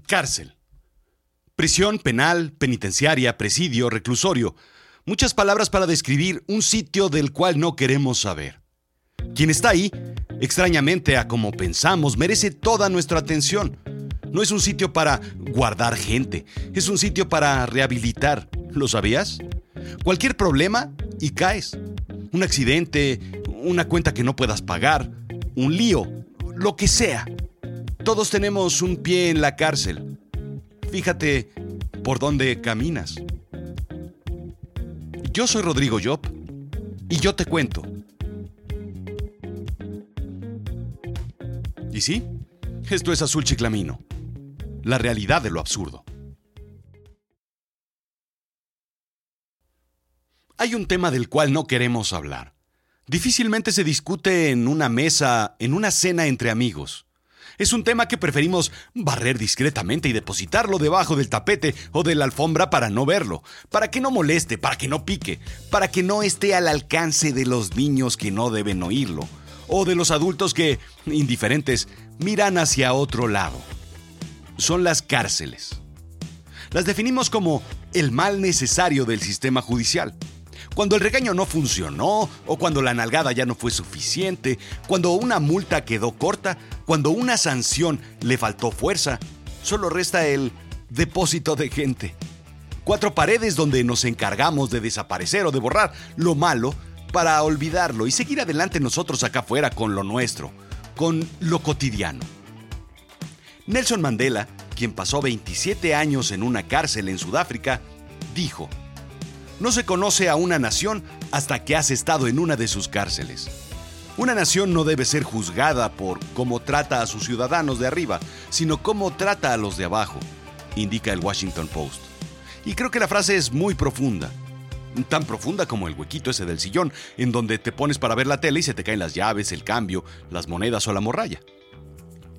Cárcel. Prisión, penal, penitenciaria, presidio, reclusorio. Muchas palabras para describir un sitio del cual no queremos saber. Quien está ahí, extrañamente a como pensamos, merece toda nuestra atención. No es un sitio para guardar gente, es un sitio para rehabilitar. ¿Lo sabías? Cualquier problema y caes. Un accidente, una cuenta que no puedas pagar, un lío, lo que sea. Todos tenemos un pie en la cárcel. Fíjate por dónde caminas. Yo soy Rodrigo Job y yo te cuento. ¿Y sí? Esto es Azul Chiclamino. La realidad de lo absurdo. Hay un tema del cual no queremos hablar. Difícilmente se discute en una mesa, en una cena entre amigos. Es un tema que preferimos barrer discretamente y depositarlo debajo del tapete o de la alfombra para no verlo, para que no moleste, para que no pique, para que no esté al alcance de los niños que no deben oírlo, o de los adultos que, indiferentes, miran hacia otro lado. Son las cárceles. Las definimos como el mal necesario del sistema judicial cuando el regaño no funcionó o cuando la nalgada ya no fue suficiente, cuando una multa quedó corta, cuando una sanción le faltó fuerza, solo resta el depósito de gente. Cuatro paredes donde nos encargamos de desaparecer o de borrar lo malo para olvidarlo y seguir adelante nosotros acá afuera con lo nuestro, con lo cotidiano. Nelson Mandela, quien pasó 27 años en una cárcel en Sudáfrica, dijo, no se conoce a una nación hasta que has estado en una de sus cárceles. Una nación no debe ser juzgada por cómo trata a sus ciudadanos de arriba, sino cómo trata a los de abajo, indica el Washington Post. Y creo que la frase es muy profunda. Tan profunda como el huequito ese del sillón, en donde te pones para ver la tele y se te caen las llaves, el cambio, las monedas o la morralla.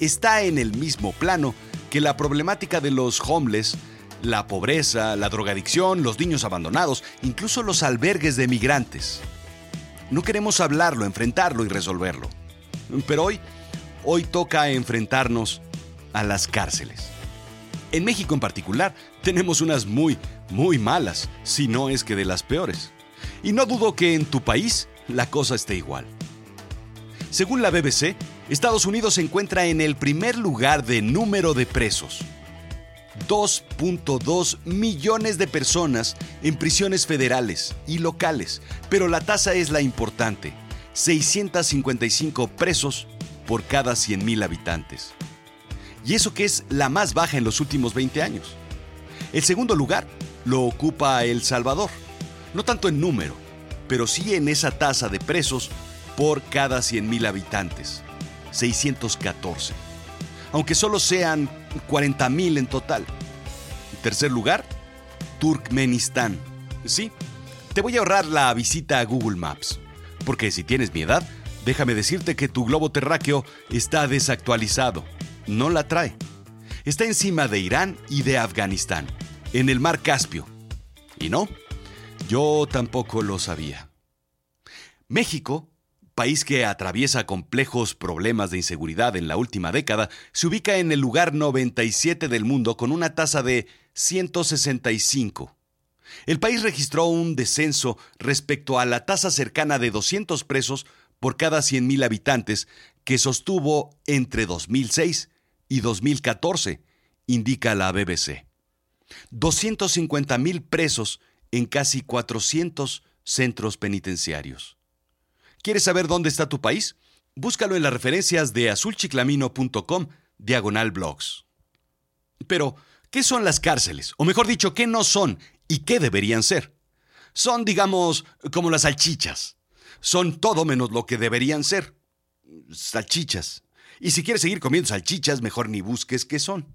Está en el mismo plano que la problemática de los homeless la pobreza, la drogadicción, los niños abandonados, incluso los albergues de migrantes. No queremos hablarlo, enfrentarlo y resolverlo. Pero hoy, hoy toca enfrentarnos a las cárceles. En México en particular tenemos unas muy, muy malas, si no es que de las peores. Y no dudo que en tu país la cosa esté igual. Según la BBC, Estados Unidos se encuentra en el primer lugar de número de presos. 2.2 millones de personas en prisiones federales y locales, pero la tasa es la importante, 655 presos por cada 100.000 habitantes. Y eso que es la más baja en los últimos 20 años. El segundo lugar lo ocupa El Salvador, no tanto en número, pero sí en esa tasa de presos por cada 100.000 habitantes, 614 aunque solo sean 40.000 en total. En tercer lugar, Turkmenistán. Sí, te voy a ahorrar la visita a Google Maps, porque si tienes mi edad, déjame decirte que tu globo terráqueo está desactualizado. No la trae. Está encima de Irán y de Afganistán, en el mar Caspio. Y no, yo tampoco lo sabía. México país que atraviesa complejos problemas de inseguridad en la última década, se ubica en el lugar 97 del mundo con una tasa de 165. El país registró un descenso respecto a la tasa cercana de 200 presos por cada 100.000 habitantes que sostuvo entre 2006 y 2014, indica la BBC. 250.000 presos en casi 400 centros penitenciarios. ¿Quieres saber dónde está tu país? Búscalo en las referencias de azulchiclamino.com diagonal blogs. Pero, ¿qué son las cárceles? O mejor dicho, ¿qué no son y qué deberían ser? Son, digamos, como las salchichas. Son todo menos lo que deberían ser. Salchichas. Y si quieres seguir comiendo salchichas, mejor ni busques qué son.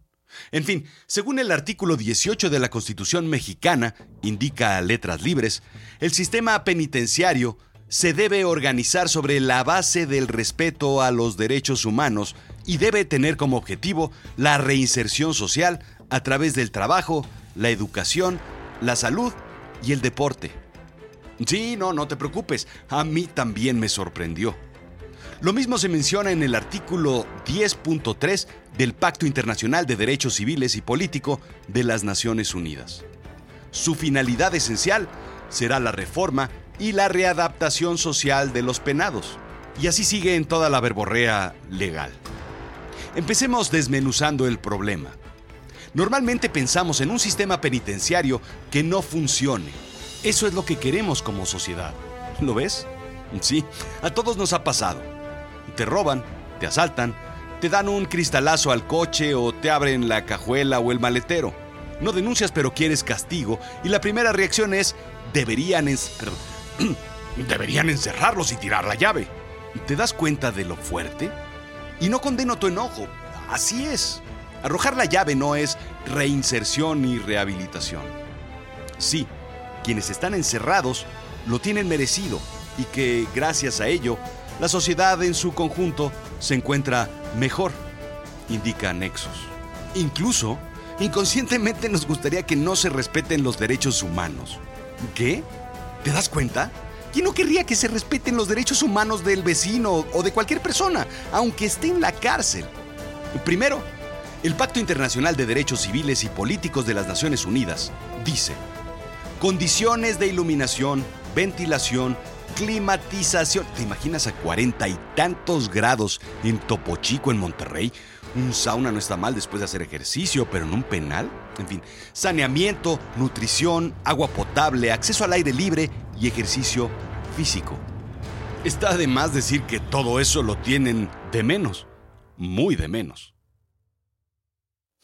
En fin, según el artículo 18 de la Constitución mexicana, indica letras libres, el sistema penitenciario se debe organizar sobre la base del respeto a los derechos humanos y debe tener como objetivo la reinserción social a través del trabajo, la educación, la salud y el deporte. Sí, no, no te preocupes, a mí también me sorprendió. Lo mismo se menciona en el artículo 10.3 del Pacto Internacional de Derechos Civiles y Político de las Naciones Unidas. Su finalidad esencial será la reforma y la readaptación social de los penados. Y así sigue en toda la verborrea legal. Empecemos desmenuzando el problema. Normalmente pensamos en un sistema penitenciario que no funcione. Eso es lo que queremos como sociedad. ¿Lo ves? Sí, a todos nos ha pasado te roban, te asaltan, te dan un cristalazo al coche o te abren la cajuela o el maletero. No denuncias pero quieres castigo y la primera reacción es deberían, deberían encerrarlos y tirar la llave. ¿Te das cuenta de lo fuerte? Y no condeno tu enojo, así es. Arrojar la llave no es reinserción ni rehabilitación. Sí, quienes están encerrados lo tienen merecido y que gracias a ello la sociedad en su conjunto se encuentra mejor, indica Nexus. Incluso, inconscientemente nos gustaría que no se respeten los derechos humanos. ¿Qué? ¿Te das cuenta? ¿Quién no querría que se respeten los derechos humanos del vecino o de cualquier persona, aunque esté en la cárcel? Primero, el Pacto Internacional de Derechos Civiles y Políticos de las Naciones Unidas dice, condiciones de iluminación, ventilación, climatización. ¿Te imaginas a cuarenta y tantos grados en Topo Chico, en Monterrey? Un sauna no está mal después de hacer ejercicio, pero en un penal. En fin, saneamiento, nutrición, agua potable, acceso al aire libre y ejercicio físico. Está de más decir que todo eso lo tienen de menos, muy de menos.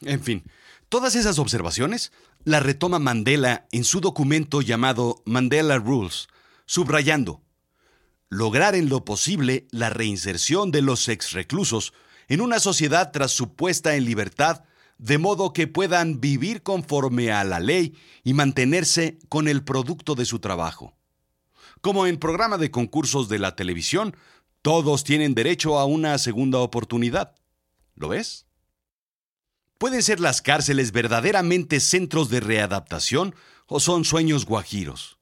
En fin, todas esas observaciones las retoma Mandela en su documento llamado Mandela Rules, subrayando, lograr en lo posible la reinserción de los exreclusos en una sociedad tras su puesta en libertad, de modo que puedan vivir conforme a la ley y mantenerse con el producto de su trabajo. Como en programa de concursos de la televisión, todos tienen derecho a una segunda oportunidad. ¿Lo ves? ¿Pueden ser las cárceles verdaderamente centros de readaptación o son sueños guajiros?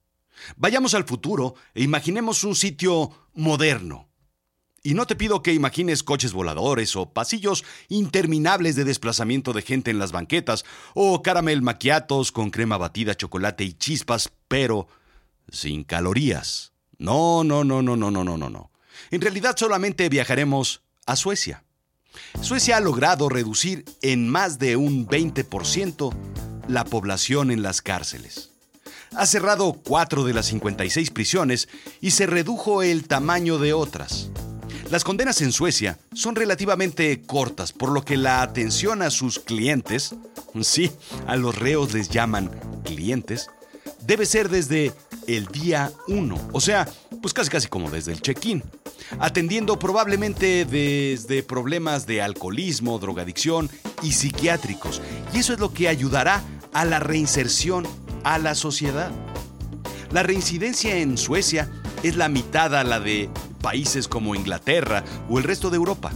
Vayamos al futuro e imaginemos un sitio moderno. Y no te pido que imagines coches voladores o pasillos interminables de desplazamiento de gente en las banquetas o caramel maquiatos con crema batida, chocolate y chispas, pero sin calorías. No, no, no, no, no, no, no, no. En realidad solamente viajaremos a Suecia. Suecia ha logrado reducir en más de un 20% la población en las cárceles ha cerrado cuatro de las 56 prisiones y se redujo el tamaño de otras. Las condenas en Suecia son relativamente cortas, por lo que la atención a sus clientes, sí, a los reos les llaman clientes, debe ser desde el día 1, o sea, pues casi casi como desde el check-in, atendiendo probablemente desde problemas de alcoholismo, drogadicción y psiquiátricos. Y eso es lo que ayudará a la reinserción a la sociedad. La reincidencia en Suecia es la mitad a la de países como Inglaterra o el resto de Europa.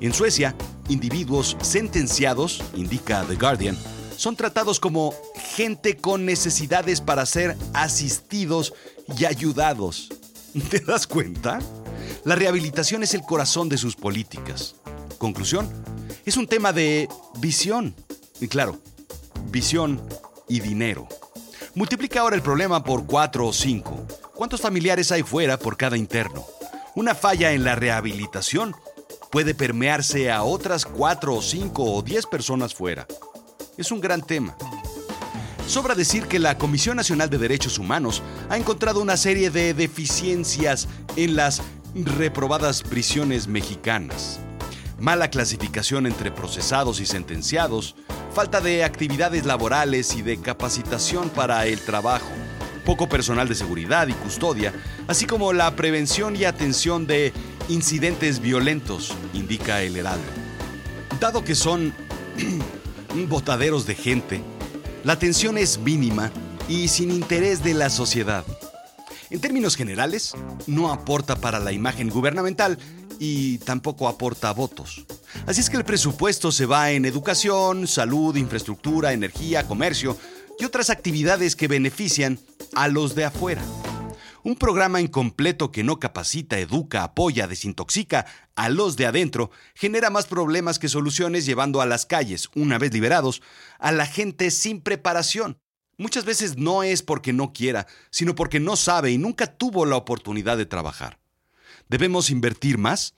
En Suecia, individuos sentenciados, indica The Guardian, son tratados como gente con necesidades para ser asistidos y ayudados. ¿Te das cuenta? La rehabilitación es el corazón de sus políticas. Conclusión, es un tema de visión. Y claro, visión y dinero. Multiplica ahora el problema por 4 o 5. ¿Cuántos familiares hay fuera por cada interno? Una falla en la rehabilitación puede permearse a otras 4 o 5 o 10 personas fuera. Es un gran tema. Sobra decir que la Comisión Nacional de Derechos Humanos ha encontrado una serie de deficiencias en las reprobadas prisiones mexicanas. Mala clasificación entre procesados y sentenciados, falta de actividades laborales y de capacitación para el trabajo, poco personal de seguridad y custodia, así como la prevención y atención de incidentes violentos, indica el Heraldo. Dado que son botaderos de gente, la atención es mínima y sin interés de la sociedad. En términos generales, no aporta para la imagen gubernamental y tampoco aporta votos. Así es que el presupuesto se va en educación, salud, infraestructura, energía, comercio y otras actividades que benefician a los de afuera. Un programa incompleto que no capacita, educa, apoya, desintoxica a los de adentro genera más problemas que soluciones llevando a las calles, una vez liberados, a la gente sin preparación. Muchas veces no es porque no quiera, sino porque no sabe y nunca tuvo la oportunidad de trabajar. ¿Debemos invertir más?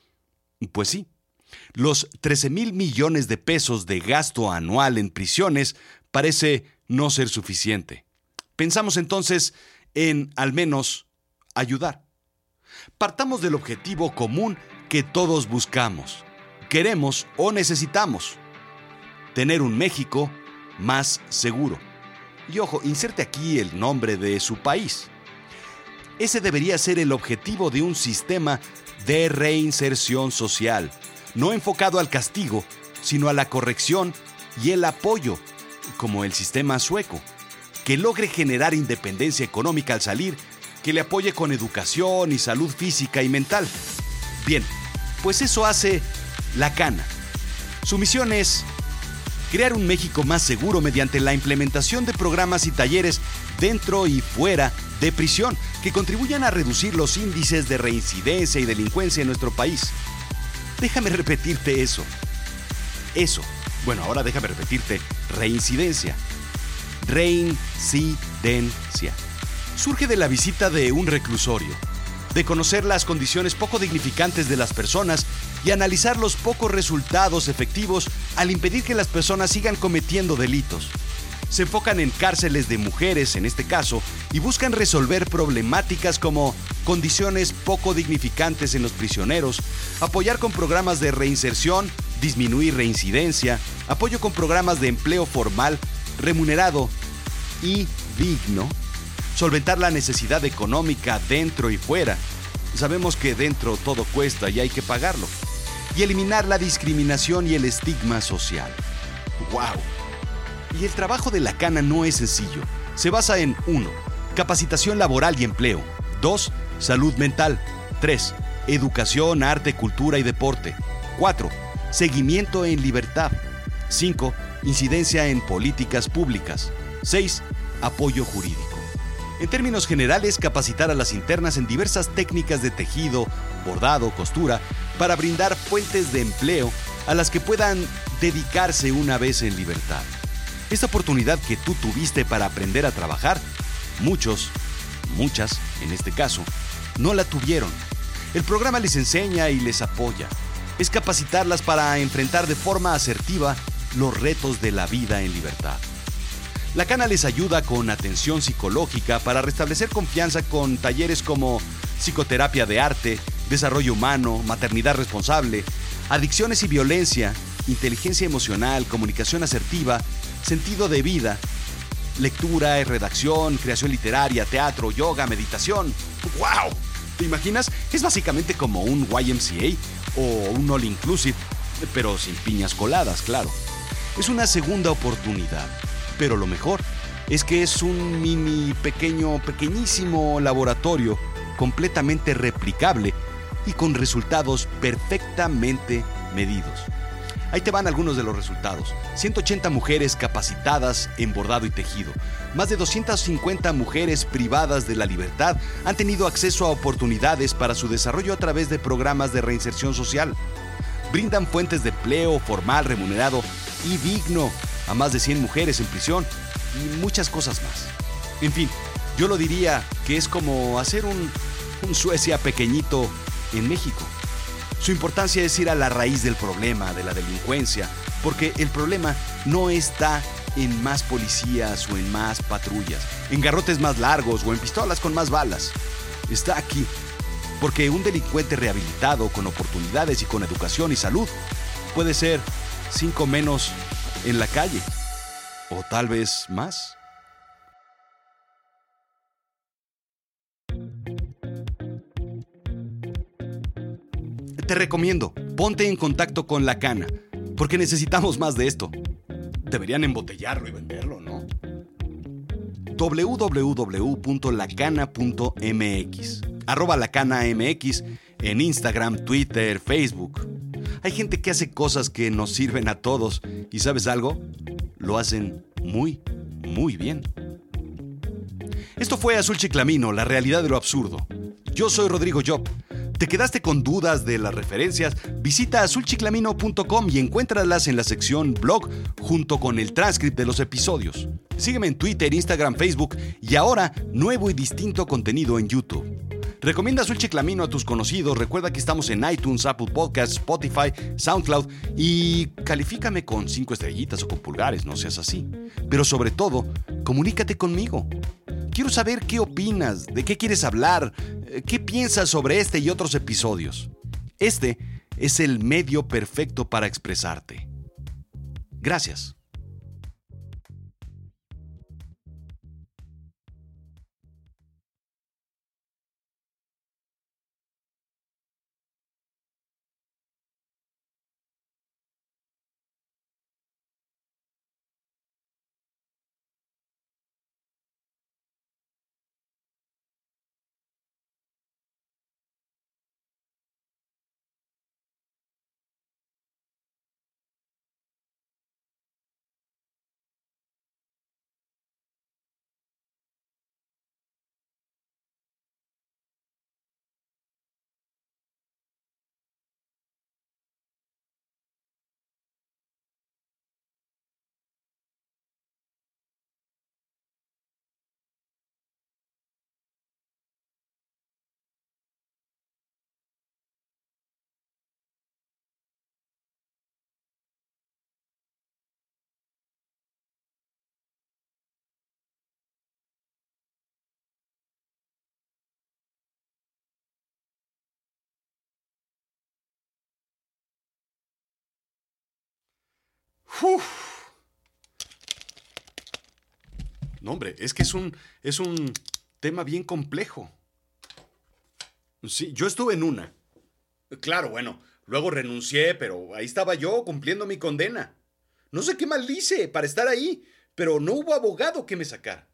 Pues sí. Los 13 mil millones de pesos de gasto anual en prisiones parece no ser suficiente. Pensamos entonces en al menos ayudar. Partamos del objetivo común que todos buscamos, queremos o necesitamos. Tener un México más seguro. Y ojo, inserte aquí el nombre de su país. Ese debería ser el objetivo de un sistema de reinserción social, no enfocado al castigo, sino a la corrección y el apoyo, como el sistema sueco, que logre generar independencia económica al salir, que le apoye con educación y salud física y mental. Bien, pues eso hace la Cana. Su misión es crear un México más seguro mediante la implementación de programas y talleres dentro y fuera de prisión que contribuyan a reducir los índices de reincidencia y delincuencia en nuestro país. Déjame repetirte eso. Eso. Bueno, ahora déjame repetirte reincidencia. Reincidencia. Surge de la visita de un reclusorio, de conocer las condiciones poco dignificantes de las personas y analizar los pocos resultados efectivos al impedir que las personas sigan cometiendo delitos. Se enfocan en cárceles de mujeres, en este caso, y buscan resolver problemáticas como condiciones poco dignificantes en los prisioneros, apoyar con programas de reinserción, disminuir reincidencia, apoyo con programas de empleo formal, remunerado y digno, solventar la necesidad económica dentro y fuera. Sabemos que dentro todo cuesta y hay que pagarlo y eliminar la discriminación y el estigma social. ¡Wow! Y el trabajo de la cana no es sencillo. Se basa en 1. Capacitación laboral y empleo. 2. Salud mental. 3. Educación, arte, cultura y deporte. 4. Seguimiento en libertad. 5. Incidencia en políticas públicas. 6. Apoyo jurídico. En términos generales, capacitar a las internas en diversas técnicas de tejido, bordado, costura, para brindar fuentes de empleo a las que puedan dedicarse una vez en libertad. Esta oportunidad que tú tuviste para aprender a trabajar, muchos, muchas en este caso, no la tuvieron. El programa les enseña y les apoya. Es capacitarlas para enfrentar de forma asertiva los retos de la vida en libertad. La Cana les ayuda con atención psicológica para restablecer confianza con talleres como psicoterapia de arte, desarrollo humano, maternidad responsable, adicciones y violencia, inteligencia emocional, comunicación asertiva, sentido de vida, lectura, redacción, creación literaria, teatro, yoga, meditación. ¡Wow! ¿Te imaginas? Es básicamente como un YMCA o un All Inclusive, pero sin piñas coladas, claro. Es una segunda oportunidad, pero lo mejor es que es un mini, pequeño, pequeñísimo laboratorio completamente replicable y con resultados perfectamente medidos. Ahí te van algunos de los resultados. 180 mujeres capacitadas en bordado y tejido. Más de 250 mujeres privadas de la libertad han tenido acceso a oportunidades para su desarrollo a través de programas de reinserción social. Brindan fuentes de empleo formal, remunerado y digno a más de 100 mujeres en prisión y muchas cosas más. En fin, yo lo diría que es como hacer un, un Suecia pequeñito en México. Su importancia es ir a la raíz del problema, de la delincuencia, porque el problema no está en más policías o en más patrullas, en garrotes más largos o en pistolas con más balas. Está aquí, porque un delincuente rehabilitado con oportunidades y con educación y salud puede ser cinco menos en la calle, o tal vez más. Te recomiendo, ponte en contacto con la cana, porque necesitamos más de esto. Deberían embotellarlo y venderlo, ¿no? www.lacana.mx lacana.mx en Instagram, Twitter, Facebook. Hay gente que hace cosas que nos sirven a todos y ¿sabes algo? Lo hacen muy, muy bien. Esto fue Azul Chiclamino, la realidad de lo absurdo. Yo soy Rodrigo Job. ¿Te quedaste con dudas de las referencias? Visita azulchiclamino.com y encuéntralas en la sección blog junto con el transcript de los episodios. Sígueme en Twitter, Instagram, Facebook y ahora nuevo y distinto contenido en YouTube. Recomienda Azul Chiclamino a tus conocidos. Recuerda que estamos en iTunes, Apple Podcasts, Spotify, SoundCloud y califícame con cinco estrellitas o con pulgares, no seas así. Pero sobre todo, comunícate conmigo. Quiero saber qué opinas, de qué quieres hablar, eh, qué piensas sobre este y otros episodios. Este es el medio perfecto para expresarte. Gracias. No, hombre, es que es un, es un tema bien complejo. Sí, yo estuve en una. Claro, bueno, luego renuncié, pero ahí estaba yo cumpliendo mi condena. No sé qué mal hice para estar ahí, pero no hubo abogado que me sacara.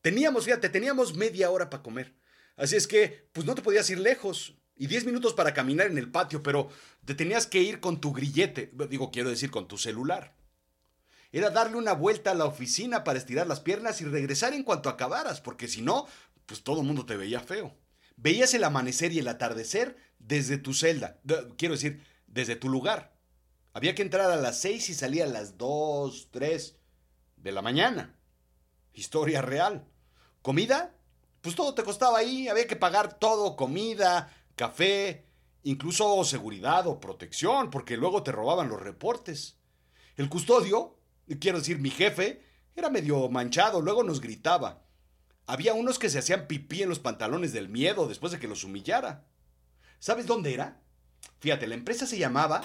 Teníamos, fíjate, teníamos media hora para comer. Así es que, pues no te podías ir lejos y 10 minutos para caminar en el patio, pero te tenías que ir con tu grillete, digo, quiero decir, con tu celular. Era darle una vuelta a la oficina para estirar las piernas y regresar en cuanto acabaras, porque si no, pues todo el mundo te veía feo. Veías el amanecer y el atardecer desde tu celda, quiero decir, desde tu lugar. Había que entrar a las 6 y salir a las 2, 3 de la mañana. Historia real. ¿Comida? Pues todo te costaba ahí, había que pagar todo, comida, café, incluso seguridad o protección, porque luego te robaban los reportes. El custodio, quiero decir, mi jefe, era medio manchado, luego nos gritaba. Había unos que se hacían pipí en los pantalones del miedo después de que los humillara. ¿Sabes dónde era? Fíjate, la empresa se llamaba